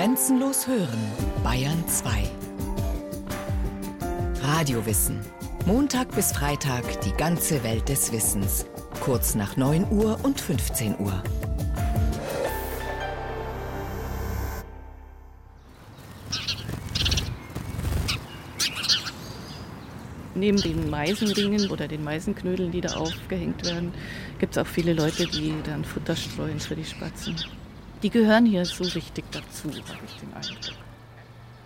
Grenzenlos hören, Bayern 2. Radiowissen. Montag bis Freitag die ganze Welt des Wissens. Kurz nach 9 Uhr und 15 Uhr. Neben den Meisenringen oder den Meisenknödeln, die da aufgehängt werden, gibt es auch viele Leute, die dann Futter streuen für die Spatzen. Die gehören hier so richtig dazu, habe ich den Eindruck.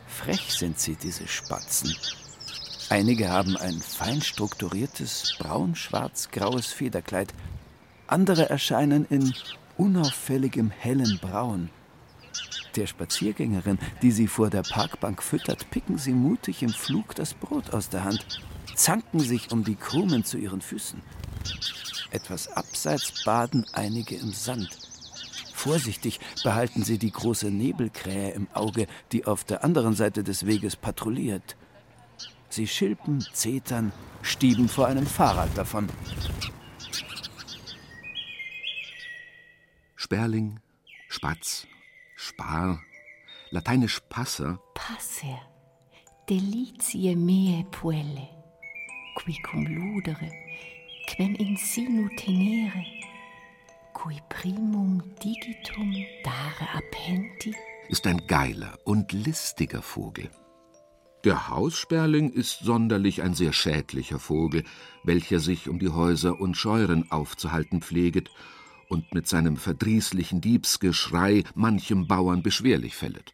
Frech sind sie, diese Spatzen. Einige haben ein fein strukturiertes braun-schwarz-graues Federkleid. Andere erscheinen in unauffälligem hellen Braun. Der Spaziergängerin, die sie vor der Parkbank füttert, picken sie mutig im Flug das Brot aus der Hand, zanken sich um die Krumen zu ihren Füßen. Etwas abseits baden einige im Sand. Vorsichtig behalten sie die große Nebelkrähe im Auge, die auf der anderen Seite des Weges patrouilliert. Sie schilpen, zetern, stieben vor einem Fahrrad davon. Sperling, Spatz, Spar, lateinisch Passer. Passer, delitiae meae puelle, qui cum ludere, quem in sinu tenere, cui primum digitum dare appenti, ist ein geiler und listiger Vogel. Der Haussperling ist sonderlich ein sehr schädlicher Vogel, welcher sich um die Häuser und Scheuren aufzuhalten pfleget und mit seinem verdrießlichen Diebsgeschrei manchem Bauern beschwerlich fället.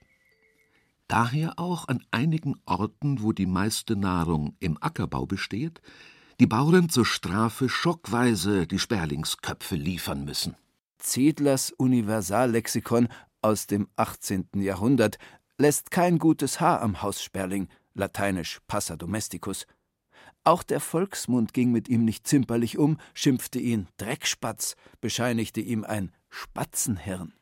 Daher auch an einigen Orten, wo die meiste Nahrung im Ackerbau besteht, die Bauern zur Strafe schockweise die Sperlingsköpfe liefern müssen. Zedlers Universallexikon aus dem 18. Jahrhundert lässt kein gutes Haar am Haussperling, lateinisch Passa domesticus. Auch der Volksmund ging mit ihm nicht zimperlich um, schimpfte ihn Dreckspatz, bescheinigte ihm ein Spatzenhirn.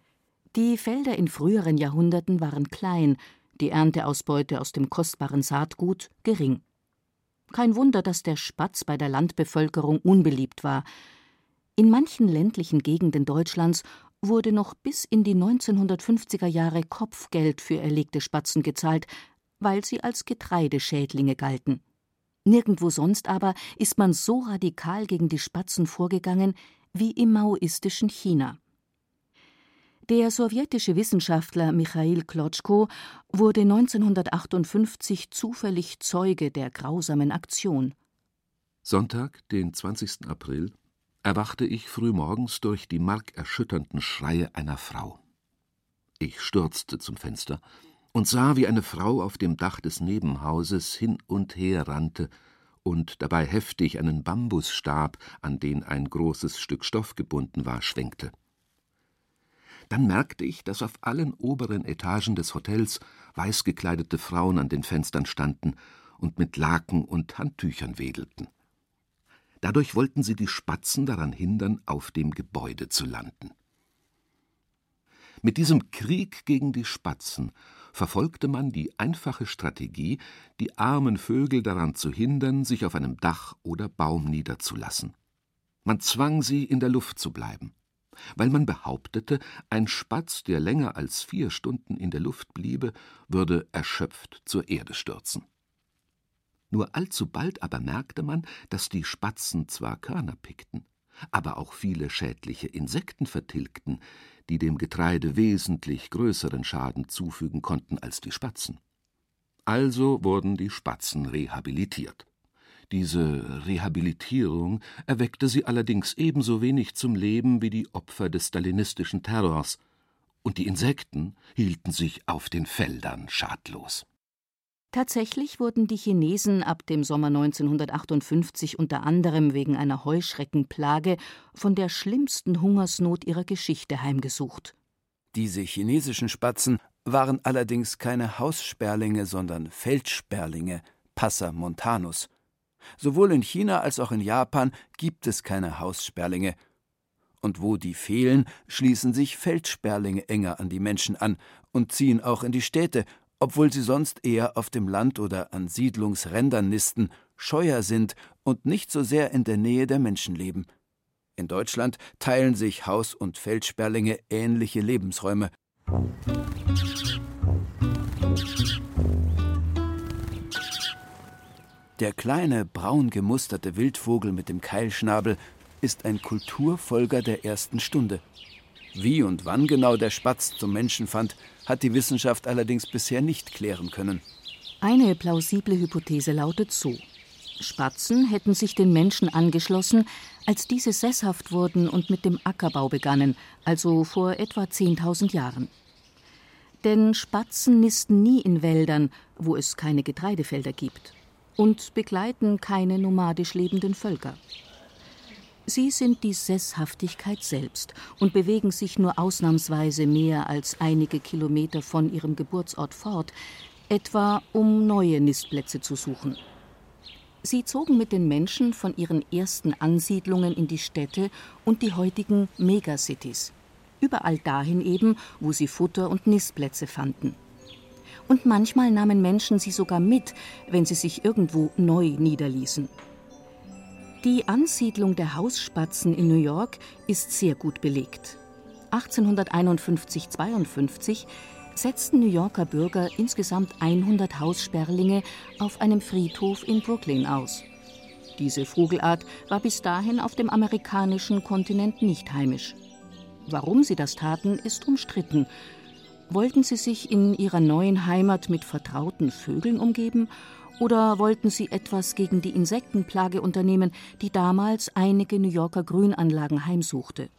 Die Felder in früheren Jahrhunderten waren klein, die Ernteausbeute aus dem kostbaren Saatgut gering. Kein Wunder, dass der Spatz bei der Landbevölkerung unbeliebt war. In manchen ländlichen Gegenden Deutschlands wurde noch bis in die 1950er Jahre Kopfgeld für erlegte Spatzen gezahlt, weil sie als Getreideschädlinge galten. Nirgendwo sonst aber ist man so radikal gegen die Spatzen vorgegangen wie im maoistischen China. Der sowjetische Wissenschaftler Michail Klotschko wurde 1958 zufällig Zeuge der grausamen Aktion. Sonntag, den 20. April, erwachte ich frühmorgens durch die markerschütternden Schreie einer Frau. Ich stürzte zum Fenster und sah, wie eine Frau auf dem Dach des Nebenhauses hin und her rannte und dabei heftig einen Bambusstab, an den ein großes Stück Stoff gebunden war, schwenkte. Dann merkte ich, dass auf allen oberen Etagen des Hotels weiß gekleidete Frauen an den Fenstern standen und mit Laken und Handtüchern wedelten. Dadurch wollten sie die Spatzen daran hindern, auf dem Gebäude zu landen. Mit diesem Krieg gegen die Spatzen verfolgte man die einfache Strategie, die armen Vögel daran zu hindern, sich auf einem Dach oder Baum niederzulassen. Man zwang sie, in der Luft zu bleiben weil man behauptete, ein Spatz, der länger als vier Stunden in der Luft bliebe, würde erschöpft zur Erde stürzen. Nur allzu bald aber merkte man, dass die Spatzen zwar Körner pickten, aber auch viele schädliche Insekten vertilgten, die dem Getreide wesentlich größeren Schaden zufügen konnten als die Spatzen. Also wurden die Spatzen rehabilitiert. Diese Rehabilitierung erweckte sie allerdings ebenso wenig zum Leben wie die Opfer des stalinistischen Terrors, und die Insekten hielten sich auf den Feldern schadlos. Tatsächlich wurden die Chinesen ab dem Sommer 1958 unter anderem wegen einer Heuschreckenplage von der schlimmsten Hungersnot ihrer Geschichte heimgesucht. Diese chinesischen Spatzen waren allerdings keine Haussperlinge, sondern Feldsperlinge, Passer montanus. Sowohl in China als auch in Japan gibt es keine Haussperlinge. Und wo die fehlen, schließen sich Feldsperlinge enger an die Menschen an und ziehen auch in die Städte, obwohl sie sonst eher auf dem Land oder an Siedlungsrändern nisten, scheuer sind und nicht so sehr in der Nähe der Menschen leben. In Deutschland teilen sich Haus- und Feldsperlinge ähnliche Lebensräume. Der kleine, braun gemusterte Wildvogel mit dem Keilschnabel ist ein Kulturfolger der ersten Stunde. Wie und wann genau der Spatz zum Menschen fand, hat die Wissenschaft allerdings bisher nicht klären können. Eine plausible Hypothese lautet so. Spatzen hätten sich den Menschen angeschlossen, als diese sesshaft wurden und mit dem Ackerbau begannen, also vor etwa 10.000 Jahren. Denn Spatzen nisten nie in Wäldern, wo es keine Getreidefelder gibt, und begleiten keine nomadisch lebenden Völker. Sie sind die Sesshaftigkeit selbst und bewegen sich nur ausnahmsweise mehr als einige Kilometer von ihrem Geburtsort fort, etwa um neue Nistplätze zu suchen. Sie zogen mit den Menschen von ihren ersten Ansiedlungen in die Städte und die heutigen Megacities. Überall dahin eben, wo sie Futter und Nistplätze fanden. Und manchmal nahmen Menschen sie sogar mit, wenn sie sich irgendwo neu niederließen. Die Ansiedlung der Hausspatzen in New York ist sehr gut belegt. 1851-52 setzten New Yorker Bürger insgesamt 100 Haussperlinge auf einem Friedhof in Brooklyn aus. Diese Vogelart war bis dahin auf dem amerikanischen Kontinent nicht heimisch. Warum sie das taten, ist umstritten. Wollten sie sich in ihrer neuen Heimat mit vertrauten Vögeln umgeben oder wollten sie etwas gegen die Insektenplage unternehmen, die damals einige New Yorker Grünanlagen heimsuchte?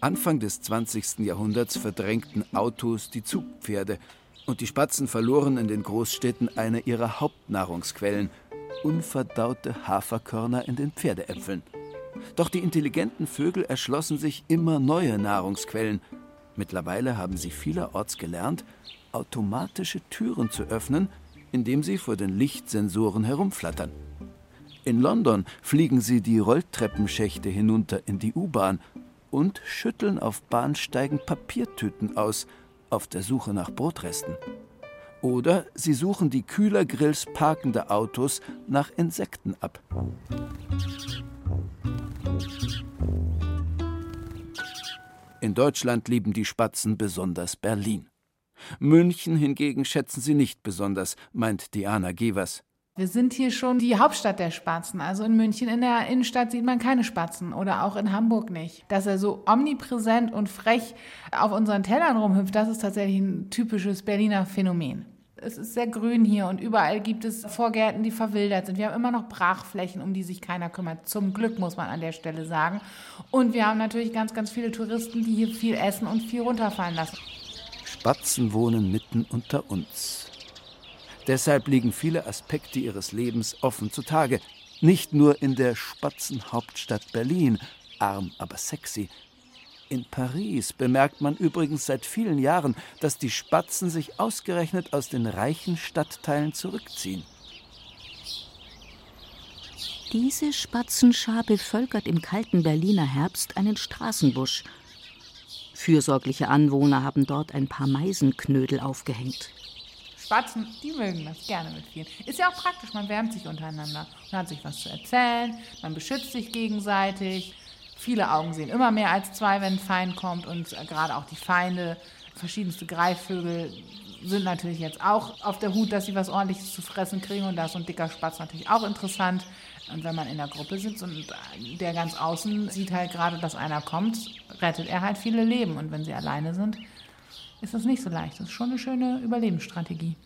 Anfang des 20. Jahrhunderts verdrängten Autos die Zugpferde und die Spatzen verloren in den Großstädten eine ihrer Hauptnahrungsquellen, unverdaute Haferkörner in den Pferdeäpfeln. Doch die intelligenten Vögel erschlossen sich immer neue Nahrungsquellen. Mittlerweile haben sie vielerorts gelernt, automatische Türen zu öffnen, indem sie vor den Lichtsensoren herumflattern. In London fliegen sie die Rolltreppenschächte hinunter in die U-Bahn und schütteln auf Bahnsteigen Papiertüten aus, auf der Suche nach Brotresten. Oder sie suchen die Kühlergrills parkender Autos nach Insekten ab. In Deutschland lieben die Spatzen besonders Berlin. München hingegen schätzen sie nicht besonders, meint Diana Gevers. Wir sind hier schon die Hauptstadt der Spatzen. Also in München in der Innenstadt sieht man keine Spatzen oder auch in Hamburg nicht. Dass er so omnipräsent und frech auf unseren Tellern rumhüpft, das ist tatsächlich ein typisches Berliner Phänomen. Es ist sehr grün hier und überall gibt es Vorgärten, die verwildert sind. Wir haben immer noch Brachflächen, um die sich keiner kümmert. Zum Glück muss man an der Stelle sagen. Und wir haben natürlich ganz, ganz viele Touristen, die hier viel essen und viel runterfallen lassen. Spatzen wohnen mitten unter uns. Deshalb liegen viele Aspekte ihres Lebens offen zutage. Nicht nur in der Spatzenhauptstadt Berlin, arm aber sexy. In Paris bemerkt man übrigens seit vielen Jahren, dass die Spatzen sich ausgerechnet aus den reichen Stadtteilen zurückziehen. Diese Spatzenschar bevölkert im kalten Berliner Herbst einen Straßenbusch. Fürsorgliche Anwohner haben dort ein paar Meisenknödel aufgehängt. Spatzen, die mögen das gerne mit vielen. Ist ja auch praktisch, man wärmt sich untereinander. Man hat sich was zu erzählen, man beschützt sich gegenseitig. Viele Augen sehen immer mehr als zwei, wenn ein Feind kommt. Und gerade auch die Feinde, verschiedenste Greifvögel, sind natürlich jetzt auch auf der Hut, dass sie was ordentliches zu fressen kriegen. Und da ist so ein dicker Spatz natürlich auch interessant. Und wenn man in der Gruppe sitzt und der ganz außen sieht halt gerade, dass einer kommt, rettet er halt viele Leben. Und wenn sie alleine sind, ist das nicht so leicht. Das ist schon eine schöne Überlebensstrategie.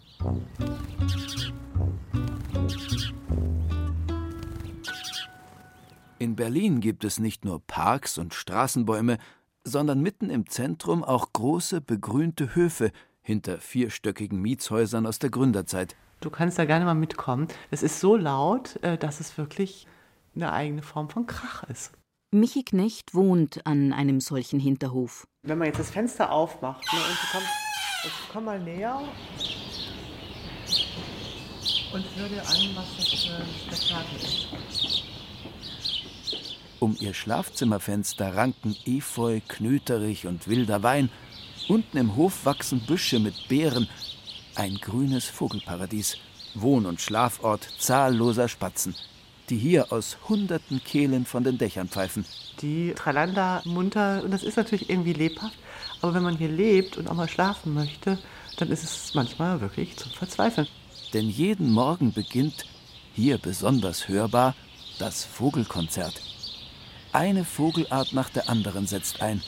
In Berlin gibt es nicht nur Parks und Straßenbäume, sondern mitten im Zentrum auch große begrünte Höfe hinter vierstöckigen Mietshäusern aus der Gründerzeit. Du kannst da gerne mal mitkommen. Es ist so laut, äh, dass es wirklich eine eigene Form von Krach ist. Michi Knecht wohnt an einem solchen Hinterhof. Wenn man jetzt das Fenster aufmacht ne, und du kommst, also komm mal näher und hör dir an, was das für ein Spektakel ist. Um ihr Schlafzimmerfenster ranken Efeu, Knöterich und wilder Wein. Unten im Hof wachsen Büsche mit Beeren. Ein grünes Vogelparadies. Wohn- und Schlafort zahlloser Spatzen die hier aus hunderten Kehlen von den Dächern pfeifen. Die trallern da munter und das ist natürlich irgendwie lebhaft. Aber wenn man hier lebt und auch mal schlafen möchte, dann ist es manchmal wirklich zum Verzweifeln. Denn jeden Morgen beginnt, hier besonders hörbar, das Vogelkonzert. Eine Vogelart nach der anderen setzt ein.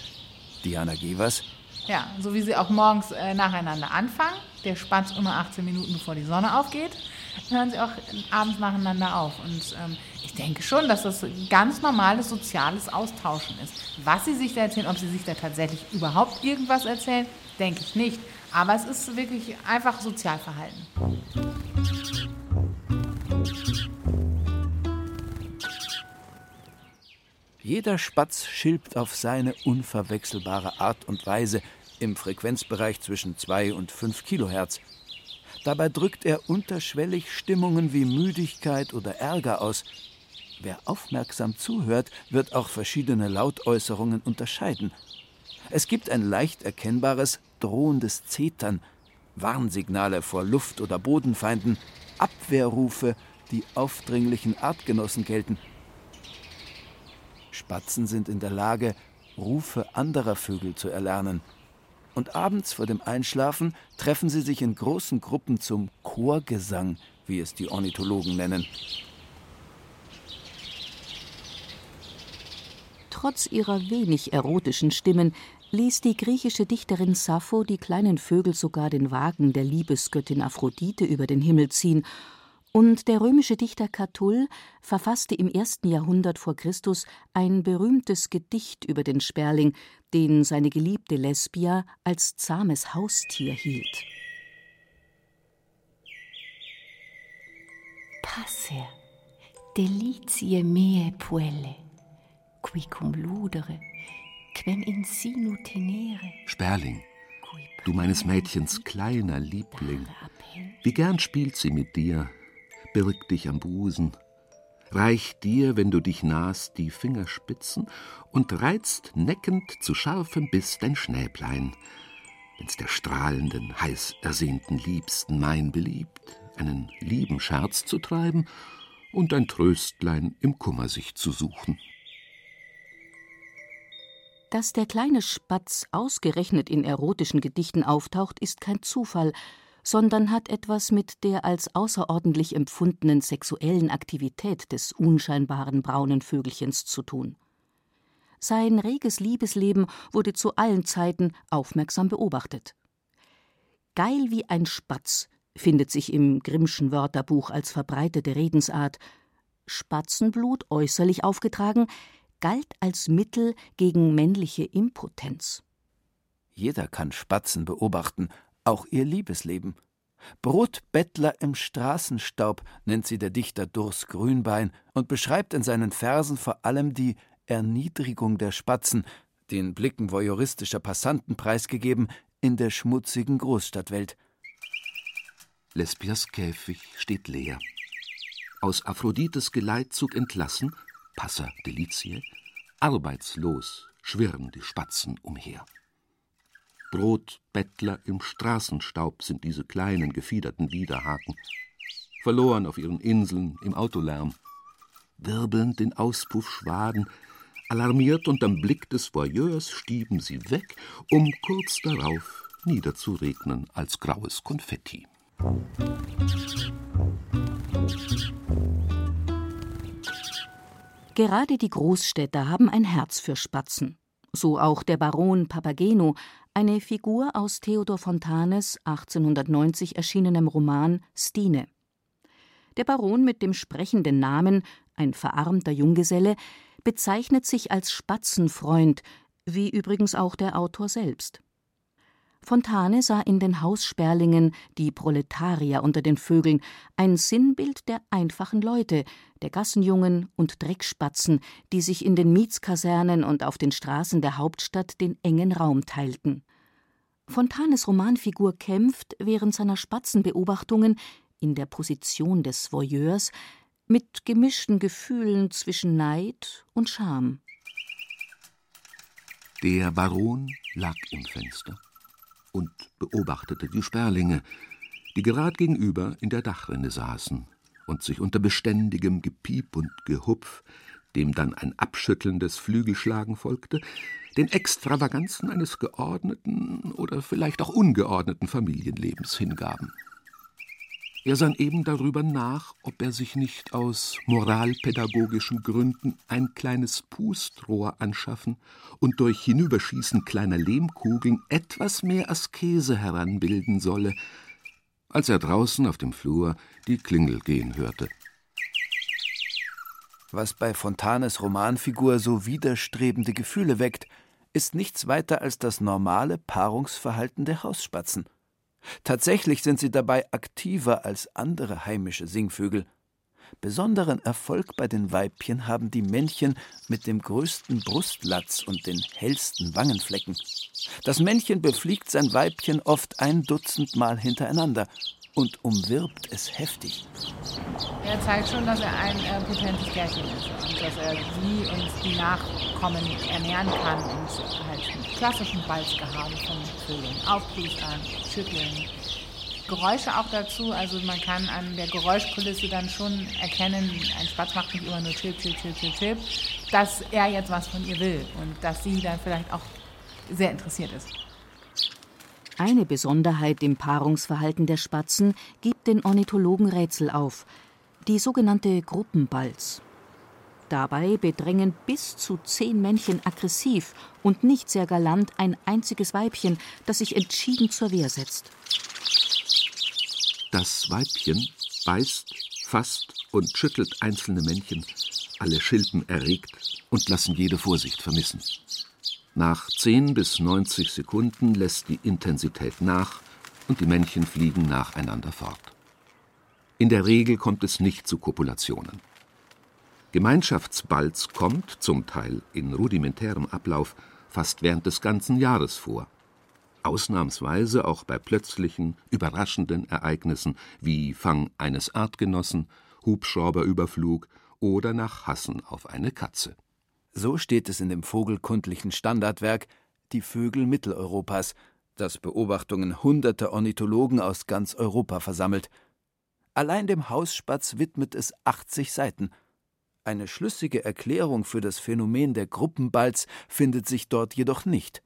Diana Gevers. Ja, so wie sie auch morgens äh, nacheinander anfangen. Der Spatz immer 18 Minuten bevor die Sonne aufgeht. Hören sie auch abends nacheinander auf. Und ähm, ich denke schon, dass das ganz normales soziales Austauschen ist. Was sie sich da erzählen, ob sie sich da tatsächlich überhaupt irgendwas erzählen, denke ich nicht. Aber es ist wirklich einfach Sozialverhalten. Jeder Spatz schilbt auf seine unverwechselbare Art und Weise im Frequenzbereich zwischen 2 und 5 Kilohertz. Dabei drückt er unterschwellig Stimmungen wie Müdigkeit oder Ärger aus. Wer aufmerksam zuhört, wird auch verschiedene Lautäußerungen unterscheiden. Es gibt ein leicht erkennbares, drohendes Zetern, Warnsignale vor Luft- oder Bodenfeinden, Abwehrrufe, die aufdringlichen Artgenossen gelten – Spatzen sind in der Lage, Rufe anderer Vögel zu erlernen. Und abends vor dem Einschlafen treffen sie sich in großen Gruppen zum Chorgesang, wie es die Ornithologen nennen. Trotz ihrer wenig erotischen Stimmen ließ die griechische Dichterin Sappho die kleinen Vögel sogar den Wagen der Liebesgöttin Aphrodite über den Himmel ziehen und der römische Dichter Catull verfasste im ersten Jahrhundert vor Christus ein berühmtes Gedicht über den Sperling, den seine geliebte Lesbia als zahmes Haustier hielt. Passer, delitiae meae puelle, qui cum ludere, quem in sinu tenere. Sperling, du meines Mädchens kleiner Liebling, wie gern spielt sie mit dir, birgt dich am Busen, reicht dir, wenn du dich nahst, die Fingerspitzen und reizt neckend zu scharfem Biss dein Schnäblein, wenn's der strahlenden, heiß ersehnten Liebsten mein beliebt, einen lieben Scherz zu treiben und ein Tröstlein im Kummer sich zu suchen. Dass der kleine Spatz ausgerechnet in erotischen Gedichten auftaucht, ist kein Zufall, sondern hat etwas mit der als außerordentlich empfundenen sexuellen Aktivität des unscheinbaren braunen Vögelchens zu tun. Sein reges Liebesleben wurde zu allen Zeiten aufmerksam beobachtet. Geil wie ein Spatz findet sich im Grimmschen Wörterbuch als verbreitete Redensart. Spatzenblut äußerlich aufgetragen galt als Mittel gegen männliche Impotenz. Jeder kann Spatzen beobachten auch ihr Liebesleben. Brotbettler im Straßenstaub nennt sie der Dichter Durs Grünbein und beschreibt in seinen Versen vor allem die Erniedrigung der Spatzen, den Blicken voyeuristischer Passanten preisgegeben, in der schmutzigen Großstadtwelt. Lesbias Käfig steht leer. Aus Aphrodites Geleitzug entlassen, Passa Delizie, arbeitslos schwirren die Spatzen umher. Brotbettler im Straßenstaub sind diese kleinen gefiederten Widerhaken, verloren auf ihren Inseln im Autolärm, wirbelnd den Auspuff Schwaden, alarmiert unterm Blick des Voyeurs stieben sie weg, um kurz darauf niederzuregnen als graues Konfetti. Gerade die Großstädter haben ein Herz für Spatzen. So auch der Baron Papageno, eine Figur aus Theodor Fontanes 1890 erschienenem Roman Stine. Der Baron mit dem sprechenden Namen, ein verarmter Junggeselle, bezeichnet sich als Spatzenfreund, wie übrigens auch der Autor selbst. Fontane sah in den Haussperlingen, die Proletarier unter den Vögeln, ein Sinnbild der einfachen Leute, der Gassenjungen und Dreckspatzen, die sich in den Mietskasernen und auf den Straßen der Hauptstadt den engen Raum teilten. Fontanes Romanfigur kämpft während seiner Spatzenbeobachtungen in der Position des Voyeurs mit gemischten Gefühlen zwischen Neid und Scham. Der Baron lag im Fenster und beobachtete die Sperlinge, die gerad gegenüber in der Dachrinne saßen und sich unter beständigem Gepiep und Gehupf, dem dann ein abschüttelndes Flügelschlagen folgte, den Extravaganzen eines geordneten oder vielleicht auch ungeordneten Familienlebens hingaben. Er sann eben darüber nach, ob er sich nicht aus moralpädagogischen Gründen ein kleines Pustrohr anschaffen und durch Hinüberschießen kleiner Lehmkugeln etwas mehr Askese heranbilden solle, als er draußen auf dem Flur die Klingel gehen hörte. Was bei Fontanes Romanfigur so widerstrebende Gefühle weckt, ist nichts weiter als das normale Paarungsverhalten der Hausspatzen. Tatsächlich sind sie dabei aktiver als andere heimische Singvögel. Besonderen Erfolg bei den Weibchen haben die Männchen mit dem größten Brustlatz und den hellsten Wangenflecken. Das Männchen befliegt sein Weibchen oft ein Dutzend Mal hintereinander und umwirbt es heftig. Er zeigt schon, dass er ein äh, potentes Gärchen ist und dass er sie und die Nachkommen ernähren kann und halt mit klassischen Balzgehabe von Vögeln aufplustern, schütteln. Geräusche auch dazu, also man kann an der Geräuschkulisse dann schon erkennen, ein Spatz macht nicht immer nur Chip, Chip, Chip, Chip, Chip, dass er jetzt was von ihr will und dass sie dann vielleicht auch sehr interessiert ist. Eine Besonderheit im Paarungsverhalten der Spatzen gibt den Ornithologen Rätsel auf, die sogenannte Gruppenbalz. Dabei bedrängen bis zu zehn Männchen aggressiv und nicht sehr galant ein einziges Weibchen, das sich entschieden zur Wehr setzt. Das Weibchen beißt, fasst und schüttelt einzelne Männchen, alle Schilpen erregt und lassen jede Vorsicht vermissen. Nach 10 bis 90 Sekunden lässt die Intensität nach und die Männchen fliegen nacheinander fort. In der Regel kommt es nicht zu Kopulationen. Gemeinschaftsbalz kommt, zum Teil in rudimentärem Ablauf, fast während des ganzen Jahres vor. Ausnahmsweise auch bei plötzlichen, überraschenden Ereignissen wie Fang eines Artgenossen, Hubschrauberüberflug oder nach Hassen auf eine Katze. So steht es in dem vogelkundlichen Standardwerk Die Vögel Mitteleuropas, das Beobachtungen hunderter Ornithologen aus ganz Europa versammelt. Allein dem Hausspatz widmet es 80 Seiten. Eine schlüssige Erklärung für das Phänomen der Gruppenbalz findet sich dort jedoch nicht.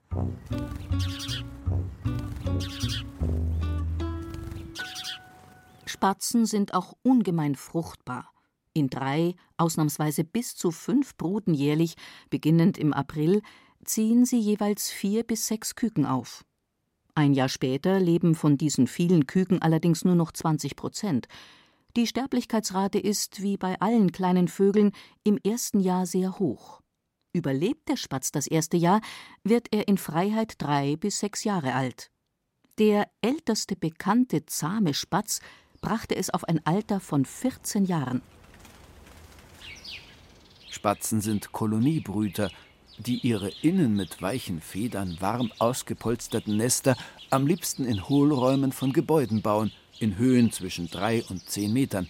Spatzen sind auch ungemein fruchtbar. In drei, ausnahmsweise bis zu fünf Bruten jährlich, beginnend im April, ziehen sie jeweils vier bis sechs Küken auf. Ein Jahr später leben von diesen vielen Küken allerdings nur noch 20 Prozent. Die Sterblichkeitsrate ist, wie bei allen kleinen Vögeln, im ersten Jahr sehr hoch. Überlebt der Spatz das erste Jahr, wird er in Freiheit drei bis sechs Jahre alt. Der älteste bekannte zahme Spatz brachte es auf ein Alter von 14 Jahren. Spatzen sind Koloniebrüter, die ihre innen mit weichen Federn warm ausgepolsterten Nester am liebsten in Hohlräumen von Gebäuden bauen, in Höhen zwischen drei und zehn Metern.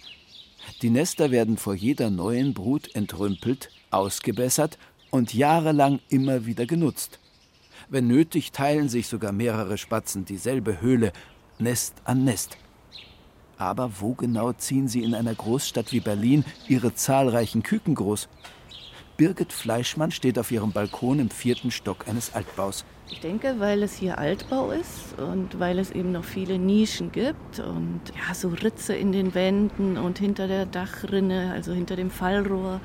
Die Nester werden vor jeder neuen Brut entrümpelt, ausgebessert und jahrelang immer wieder genutzt. Wenn nötig, teilen sich sogar mehrere Spatzen dieselbe Höhle, Nest an Nest. Aber wo genau ziehen sie in einer Großstadt wie Berlin ihre zahlreichen Küken groß? Birgit Fleischmann steht auf ihrem Balkon im vierten Stock eines Altbaus. Ich denke, weil es hier Altbau ist und weil es eben noch viele Nischen gibt und ja, so Ritze in den Wänden und hinter der Dachrinne, also hinter dem Fallrohr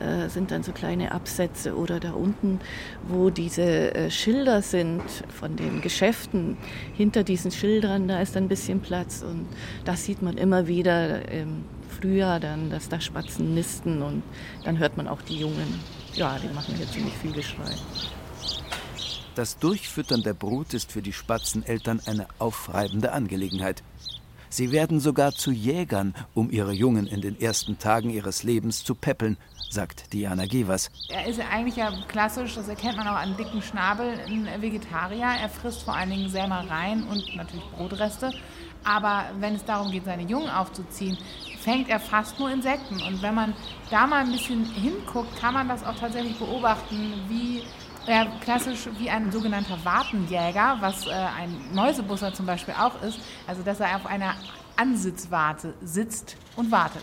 äh, sind dann so kleine Absätze oder da unten, wo diese äh, Schilder sind von den Geschäften. Hinter diesen Schildern, da ist ein bisschen Platz und das sieht man immer wieder im Frühjahr dann, dass da Spatzen nisten und dann hört man auch die Jungen. Ja, die machen hier ziemlich viel Geschrei. Das Durchfüttern der Brut ist für die Spatzeneltern eine aufreibende Angelegenheit. Sie werden sogar zu Jägern, um ihre Jungen in den ersten Tagen ihres Lebens zu peppeln, sagt Diana Gevers. Er ist eigentlich ja klassisch, das erkennt man auch an dicken Schnabel, ein Vegetarier. Er frisst vor allen Dingen Sämereien und natürlich Brotreste. Aber wenn es darum geht, seine Jungen aufzuziehen, fängt er fast nur Insekten. Und wenn man da mal ein bisschen hinguckt, kann man das auch tatsächlich beobachten, wie ja, klassisch wie ein sogenannter Wartenjäger, was äh, ein Mäusebusser zum Beispiel auch ist. Also, dass er auf einer Ansitzwarte sitzt und wartet.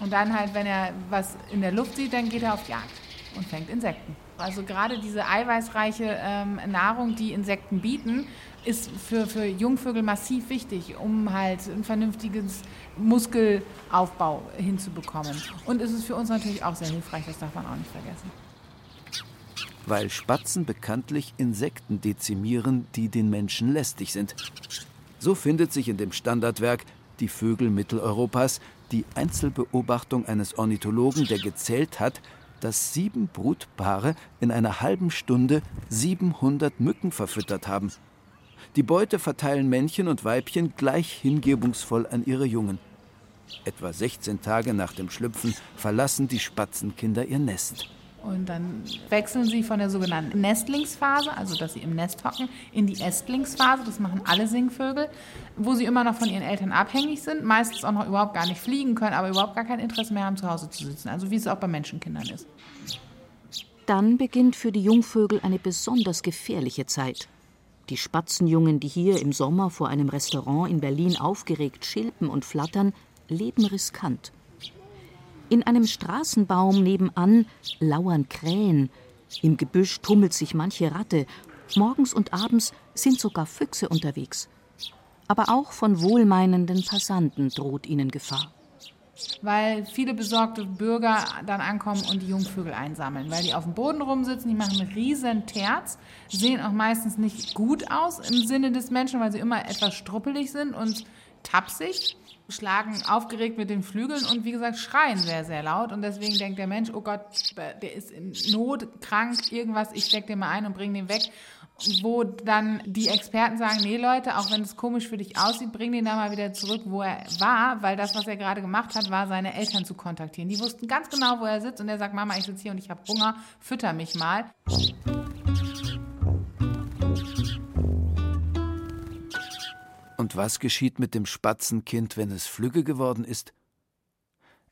Und dann halt, wenn er was in der Luft sieht, dann geht er auf Jagd und fängt Insekten. Also gerade diese eiweißreiche ähm, Nahrung, die Insekten bieten, ist für, für Jungvögel massiv wichtig, um halt ein vernünftiges Muskelaufbau hinzubekommen. Und es ist für uns natürlich auch sehr hilfreich, das darf man auch nicht vergessen. Weil Spatzen bekanntlich Insekten dezimieren, die den Menschen lästig sind. So findet sich in dem Standardwerk Die Vögel Mitteleuropas die Einzelbeobachtung eines Ornithologen, der gezählt hat, dass sieben Brutpaare in einer halben Stunde 700 Mücken verfüttert haben. Die Beute verteilen Männchen und Weibchen gleich hingebungsvoll an ihre Jungen. Etwa 16 Tage nach dem Schlüpfen verlassen die Spatzenkinder ihr Nest. Und dann wechseln sie von der sogenannten Nestlingsphase, also dass sie im Nest hocken, in die Ästlingsphase. Das machen alle Singvögel, wo sie immer noch von ihren Eltern abhängig sind, meistens auch noch überhaupt gar nicht fliegen können, aber überhaupt gar kein Interesse mehr haben, zu Hause zu sitzen. Also wie es auch bei Menschenkindern ist. Dann beginnt für die Jungvögel eine besonders gefährliche Zeit. Die Spatzenjungen, die hier im Sommer vor einem Restaurant in Berlin aufgeregt schilpen und flattern, leben riskant. In einem Straßenbaum nebenan lauern Krähen, im Gebüsch tummelt sich manche Ratte, morgens und abends sind sogar Füchse unterwegs. Aber auch von wohlmeinenden Passanten droht ihnen Gefahr. Weil viele besorgte Bürger dann ankommen und die Jungvögel einsammeln. Weil die auf dem Boden rumsitzen, die machen einen riesen Terz, sehen auch meistens nicht gut aus im Sinne des Menschen, weil sie immer etwas struppelig sind und tapsig schlagen aufgeregt mit den Flügeln und wie gesagt schreien sehr, sehr laut. Und deswegen denkt der Mensch, oh Gott, der ist in Not, krank, irgendwas, ich steck den mal ein und bring den weg. Wo dann die Experten sagen, nee Leute, auch wenn es komisch für dich aussieht, bring den da mal wieder zurück, wo er war, weil das, was er gerade gemacht hat, war seine Eltern zu kontaktieren. Die wussten ganz genau, wo er sitzt und er sagt, Mama, ich sitze hier und ich habe Hunger, fütter mich mal. Und was geschieht mit dem Spatzenkind, wenn es flügge geworden ist?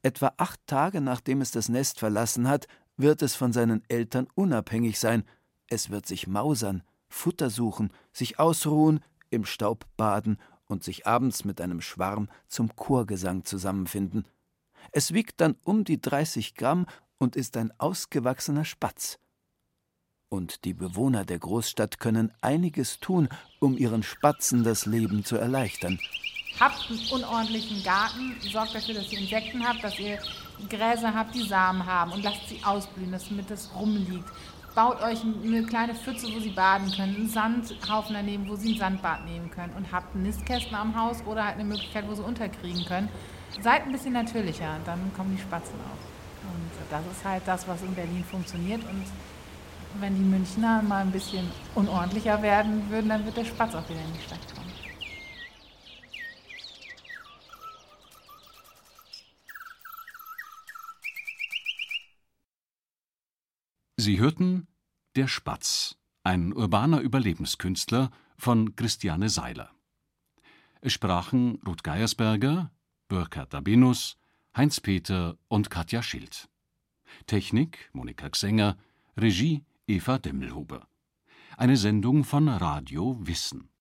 Etwa acht Tage nachdem es das Nest verlassen hat, wird es von seinen Eltern unabhängig sein. Es wird sich mausern, Futter suchen, sich ausruhen, im Staub baden und sich abends mit einem Schwarm zum Chorgesang zusammenfinden. Es wiegt dann um die 30 Gramm und ist ein ausgewachsener Spatz. Und die Bewohner der Großstadt können einiges tun, um ihren Spatzen das Leben zu erleichtern. Habt einen unordentlichen Garten, sorgt dafür, dass ihr Insekten habt, dass ihr Gräser habt, die Samen haben und lasst sie ausblühen, damit das rumliegt. Baut euch eine kleine Pfütze, wo sie baden können, einen Sandhaufen daneben, wo sie ein Sandbad nehmen können und habt Nistkästen am Haus oder halt eine Möglichkeit, wo sie unterkriegen können. Seid ein bisschen natürlicher, dann kommen die Spatzen auf. Und das ist halt das, was in Berlin funktioniert und wenn die Münchner mal ein bisschen unordentlicher werden würden, dann wird der Spatz auch wieder in die Stadt kommen. Sie hörten Der Spatz, ein urbaner Überlebenskünstler von Christiane Seiler. Es sprachen Ruth Geiersberger, Burkhard Dabinus, Heinz-Peter und Katja Schild. Technik Monika Xenger, Regie Eva Demmelhuber. Eine Sendung von Radio Wissen.